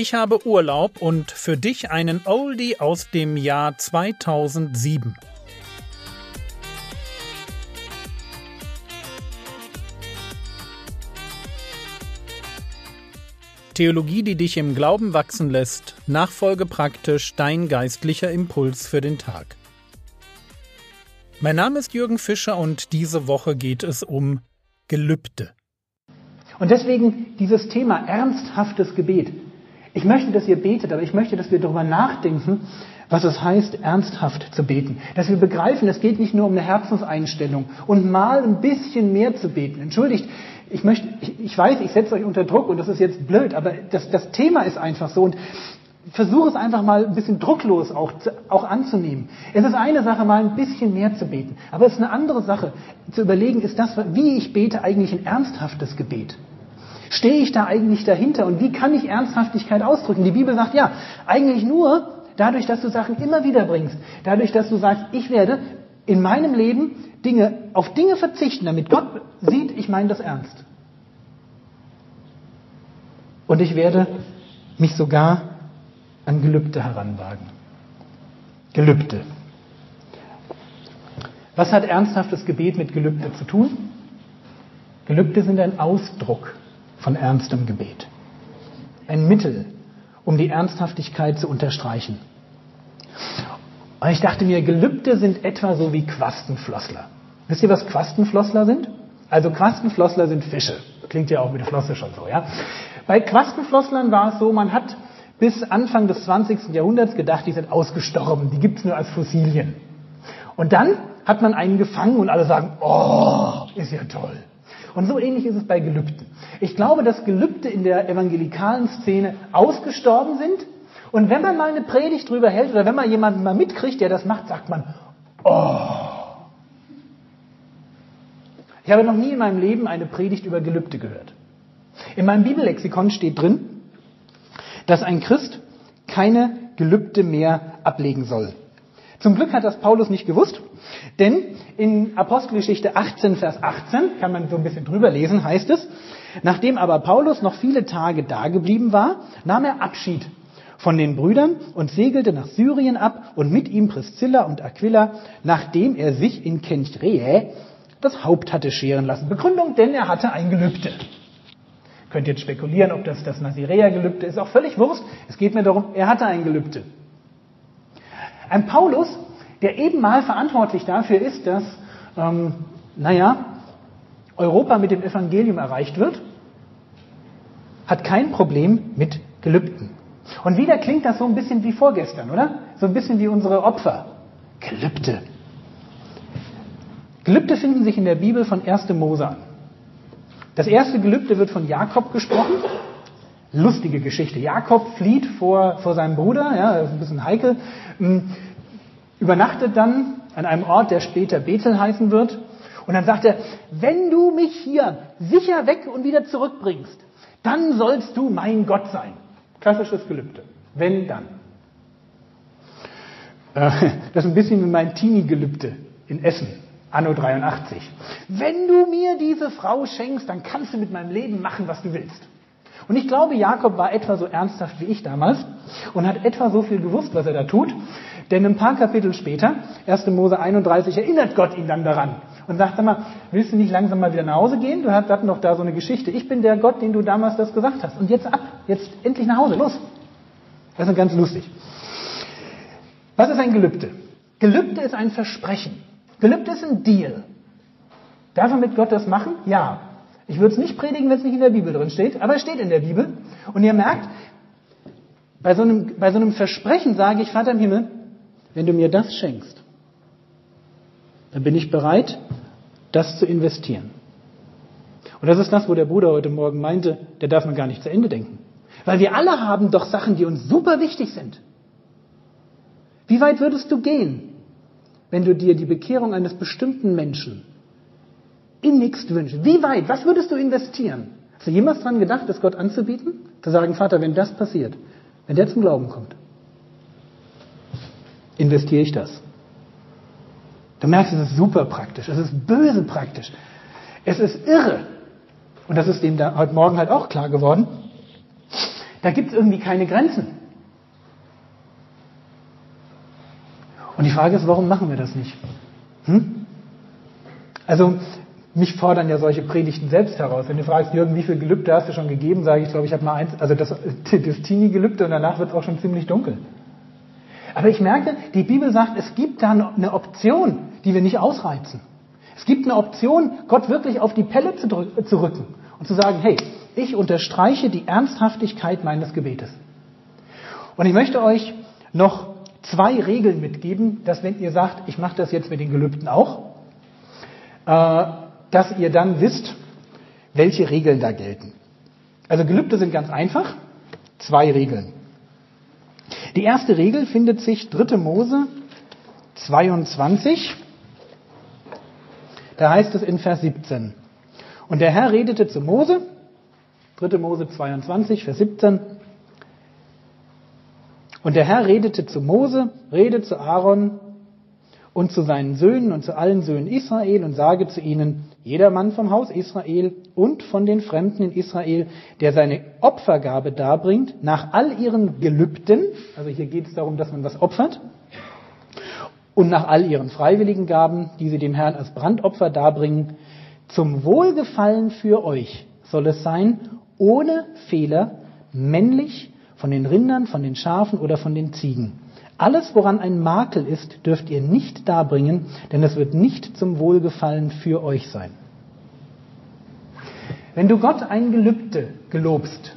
Ich habe Urlaub und für dich einen Oldie aus dem Jahr 2007. Theologie, die dich im Glauben wachsen lässt, nachfolge praktisch dein geistlicher Impuls für den Tag. Mein Name ist Jürgen Fischer und diese Woche geht es um Gelübde. Und deswegen dieses Thema ernsthaftes Gebet. Ich möchte, dass ihr betet, aber ich möchte, dass wir darüber nachdenken, was es heißt, ernsthaft zu beten. Dass wir begreifen, es geht nicht nur um eine Herzenseinstellung und mal ein bisschen mehr zu beten. Entschuldigt, ich möchte, ich, weiß, ich setze euch unter Druck und das ist jetzt blöd, aber das, das Thema ist einfach so und versuche es einfach mal ein bisschen drucklos auch, auch anzunehmen. Es ist eine Sache, mal ein bisschen mehr zu beten, aber es ist eine andere Sache zu überlegen, ist das, wie ich bete, eigentlich ein ernsthaftes Gebet? Stehe ich da eigentlich dahinter und wie kann ich Ernsthaftigkeit ausdrücken? Die Bibel sagt ja, eigentlich nur dadurch, dass du Sachen immer wieder bringst, dadurch, dass du sagst, ich werde in meinem Leben Dinge, auf Dinge verzichten, damit Gott sieht, ich meine das ernst. Und ich werde mich sogar an Gelübde heranwagen. Gelübde. Was hat ernsthaftes Gebet mit Gelübde zu tun? Gelübde sind ein Ausdruck von ernstem Gebet. Ein Mittel, um die Ernsthaftigkeit zu unterstreichen. Und ich dachte mir, Gelübde sind etwa so wie Quastenflossler. Wisst ihr, was Quastenflossler sind? Also Quastenflossler sind Fische. Klingt ja auch mit der Flosse schon so, ja? Bei Quastenflosslern war es so, man hat bis Anfang des 20. Jahrhunderts gedacht, die sind ausgestorben, die gibt's nur als Fossilien. Und dann hat man einen gefangen und alle sagen, oh, ist ja toll. Und so ähnlich ist es bei Gelübden. Ich glaube, dass Gelübde in der evangelikalen Szene ausgestorben sind. Und wenn man mal eine Predigt drüber hält oder wenn man jemanden mal mitkriegt, der das macht, sagt man, oh. Ich habe noch nie in meinem Leben eine Predigt über Gelübde gehört. In meinem Bibellexikon steht drin, dass ein Christ keine Gelübde mehr ablegen soll. Zum Glück hat das Paulus nicht gewusst, denn in Apostelgeschichte 18, Vers 18, kann man so ein bisschen drüber lesen, heißt es, nachdem aber Paulus noch viele Tage dageblieben war, nahm er Abschied von den Brüdern und segelte nach Syrien ab und mit ihm Priscilla und Aquila, nachdem er sich in Kenchreae das Haupt hatte scheren lassen. Begründung, denn er hatte ein Gelübde. Könnt jetzt spekulieren, ob das das Nazirea-Gelübde ist, auch völlig Wurst. Es geht mir darum, er hatte ein Gelübde. Ein Paulus, der eben mal verantwortlich dafür ist, dass, ähm, naja, Europa mit dem Evangelium erreicht wird, hat kein Problem mit Gelübden. Und wieder klingt das so ein bisschen wie vorgestern, oder? So ein bisschen wie unsere Opfer. Gelübde. Gelübde finden sich in der Bibel von 1. Mose an. Das erste Gelübde wird von Jakob gesprochen. Lustige Geschichte. Jakob flieht vor, vor seinem Bruder, ja, ein bisschen heikel, übernachtet dann an einem Ort, der später Bethel heißen wird. Und dann sagt er, wenn du mich hier sicher weg und wieder zurückbringst, dann sollst du mein Gott sein. Klassisches Gelübde. Wenn, dann. Äh, das ist ein bisschen wie mein Teenie-Gelübde in Essen. Anno 83. Wenn du mir diese Frau schenkst, dann kannst du mit meinem Leben machen, was du willst. Und ich glaube, Jakob war etwa so ernsthaft wie ich damals und hat etwa so viel gewusst, was er da tut. Denn ein paar Kapitel später, 1. Mose 31, erinnert Gott ihn dann daran und sagt, sag mal, willst du nicht langsam mal wieder nach Hause gehen? Du hatten doch da so eine Geschichte. Ich bin der Gott, den du damals das gesagt hast. Und jetzt ab, jetzt endlich nach Hause, los. Das ist ganz lustig. Was ist ein Gelübde? Gelübde ist ein Versprechen. Gelübde ist ein Deal. Darf man mit Gott das machen? Ja. Ich würde es nicht predigen, wenn es nicht in der Bibel drin steht, aber es steht in der Bibel. Und ihr merkt, bei so einem, bei so einem Versprechen sage ich, Vater im Himmel, wenn du mir das schenkst, dann bin ich bereit, das zu investieren. Und das ist das, wo der Bruder heute Morgen meinte, der darf man gar nicht zu Ende denken. Weil wir alle haben doch Sachen, die uns super wichtig sind. Wie weit würdest du gehen, wenn du dir die Bekehrung eines bestimmten Menschen innigst wünschst, wie weit, was würdest du investieren? Hast du jemals daran gedacht, das Gott anzubieten? Zu sagen, Vater, wenn das passiert, wenn der zum Glauben kommt, investiere ich das. Du merkst, es ist super praktisch, es ist böse praktisch, es ist irre. Und das ist dem da heute Morgen halt auch klar geworden. Da gibt es irgendwie keine Grenzen. Und die Frage ist, warum machen wir das nicht? Hm? Also, mich fordern ja solche Predigten selbst heraus. Wenn du fragst, Jürgen, wie viel Gelübde hast du schon gegeben, sage ich, glaube ich, habe mal eins, also das, das Teenie-Gelübde und danach wird es auch schon ziemlich dunkel. Aber ich merke, die Bibel sagt, es gibt da eine Option, die wir nicht ausreizen. Es gibt eine Option, Gott wirklich auf die Pelle zu, zu rücken und zu sagen, hey, ich unterstreiche die Ernsthaftigkeit meines Gebetes. Und ich möchte euch noch zwei Regeln mitgeben, dass wenn ihr sagt, ich mache das jetzt mit den Gelübden auch, äh, dass ihr dann wisst, welche Regeln da gelten. Also Gelübde sind ganz einfach. Zwei Regeln. Die erste Regel findet sich 3. Mose 22. Da heißt es in Vers 17. Und der Herr redete zu Mose, 3. Mose 22, Vers 17. Und der Herr redete zu Mose, rede zu Aaron und zu seinen Söhnen und zu allen Söhnen Israel und sage zu ihnen, jeder Mann vom Haus Israel und von den Fremden in Israel, der seine Opfergabe darbringt, nach all ihren Gelübden, also hier geht es darum, dass man was opfert, und nach all ihren freiwilligen Gaben, die sie dem Herrn als Brandopfer darbringen, zum Wohlgefallen für euch soll es sein, ohne Fehler, männlich, von den Rindern, von den Schafen oder von den Ziegen. Alles, woran ein Makel ist, dürft ihr nicht darbringen, denn es wird nicht zum Wohlgefallen für euch sein. Wenn du Gott ein Gelübde gelobst,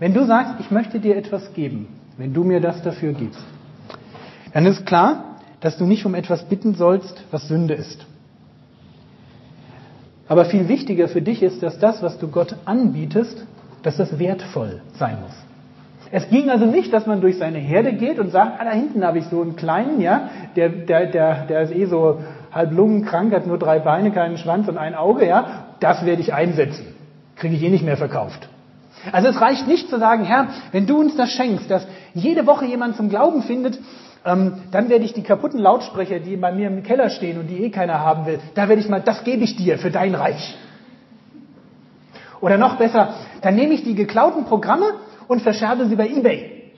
wenn du sagst, ich möchte dir etwas geben, wenn du mir das dafür gibst, dann ist klar, dass du nicht um etwas bitten sollst, was Sünde ist. Aber viel wichtiger für dich ist, dass das, was du Gott anbietest, dass das wertvoll sein muss. Es ging also nicht, dass man durch seine Herde geht und sagt, ah, da hinten habe ich so einen kleinen, ja, der, der, der, der ist eh so halb lungenkrank, hat nur drei Beine, keinen Schwanz und ein Auge, ja, das werde ich einsetzen. Kriege ich eh nicht mehr verkauft. Also es reicht nicht zu sagen, Herr, wenn du uns das schenkst, dass jede Woche jemand zum Glauben findet, ähm, dann werde ich die kaputten Lautsprecher, die bei mir im Keller stehen und die eh keiner haben will, da werde ich mal, das gebe ich dir für dein Reich. Oder noch besser, dann nehme ich die geklauten Programme und verscherbe sie bei eBay.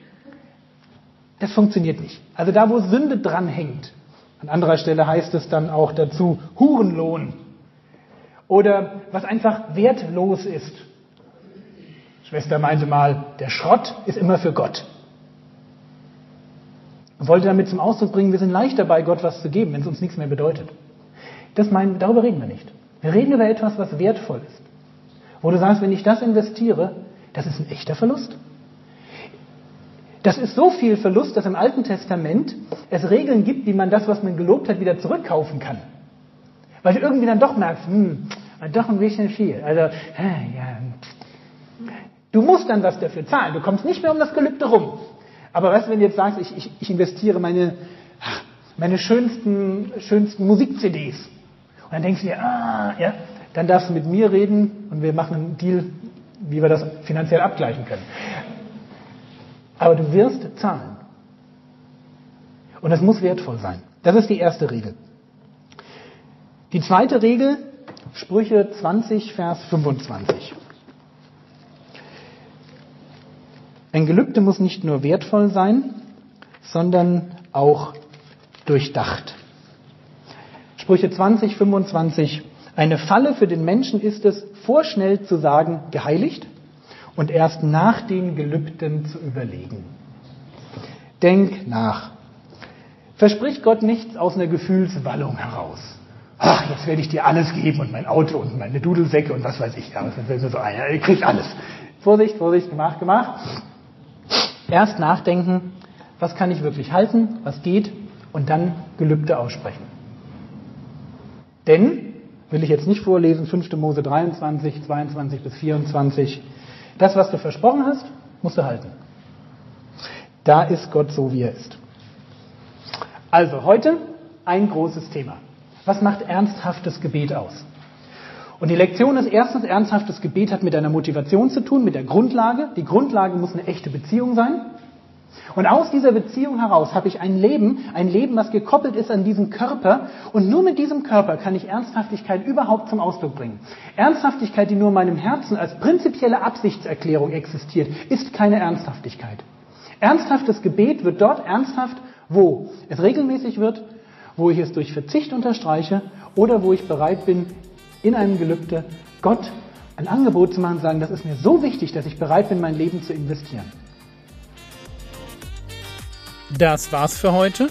Das funktioniert nicht. Also da, wo Sünde dran hängt. An anderer Stelle heißt es dann auch dazu Hurenlohn. Oder was einfach wertlos ist. Schwester meinte mal, der Schrott ist immer für Gott und wollte damit zum Ausdruck bringen, wir sind leicht dabei, Gott was zu geben, wenn es uns nichts mehr bedeutet. Das meinen, darüber reden wir nicht. Wir reden über etwas, was wertvoll ist. Wo du sagst, wenn ich das investiere, das ist ein echter Verlust. Das ist so viel Verlust, dass im Alten Testament es Regeln gibt, wie man das, was man gelobt hat, wieder zurückkaufen kann. Weil du irgendwie dann doch merkst, hm, doch ein bisschen viel. Also, ja. Du musst dann was dafür zahlen. Du kommst nicht mehr um das Gelübde rum. Aber weißt du, wenn du jetzt sagst, ich, ich, ich investiere meine, meine schönsten, schönsten Musik-CDs, und dann denkst du dir, ah, ja, dann darfst du mit mir reden und wir machen einen Deal, wie wir das finanziell abgleichen können. Aber du wirst zahlen. Und das muss wertvoll sein. Das ist die erste Regel. Die zweite Regel, Sprüche 20, Vers 25. Ein Gelübde muss nicht nur wertvoll sein, sondern auch durchdacht. Sprüche 20, 25. Eine Falle für den Menschen ist es, vorschnell zu sagen, geheiligt und erst nach den Gelübden zu überlegen. Denk nach. Verspricht Gott nichts aus einer Gefühlswallung heraus. Ach, jetzt werde ich dir alles geben und mein Auto und meine Dudelsäcke und was weiß ich. Ja, das so einer. Ihr kriegt alles. Vorsicht, Vorsicht, gemacht, gemacht. Erst nachdenken, was kann ich wirklich halten, was geht, und dann Gelübde aussprechen. Denn, will ich jetzt nicht vorlesen, 5. Mose 23, 22 bis 24, das, was du versprochen hast, musst du halten. Da ist Gott so, wie er ist. Also heute ein großes Thema. Was macht ernsthaftes Gebet aus? Und die Lektion ist erstens, ernsthaftes Gebet hat mit einer Motivation zu tun, mit der Grundlage. Die Grundlage muss eine echte Beziehung sein. Und aus dieser Beziehung heraus habe ich ein Leben, ein Leben, was gekoppelt ist an diesen Körper. Und nur mit diesem Körper kann ich Ernsthaftigkeit überhaupt zum Ausdruck bringen. Ernsthaftigkeit, die nur in meinem Herzen als prinzipielle Absichtserklärung existiert, ist keine Ernsthaftigkeit. Ernsthaftes Gebet wird dort ernsthaft, wo es regelmäßig wird, wo ich es durch Verzicht unterstreiche oder wo ich bereit bin, in einem Gelübde Gott ein Angebot zu machen und sagen, das ist mir so wichtig, dass ich bereit bin, mein Leben zu investieren. Das war's für heute.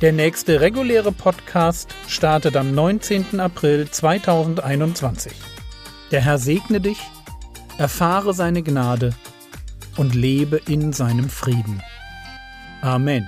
Der nächste reguläre Podcast startet am 19. April 2021. Der Herr segne dich, erfahre seine Gnade und lebe in seinem Frieden. Amen.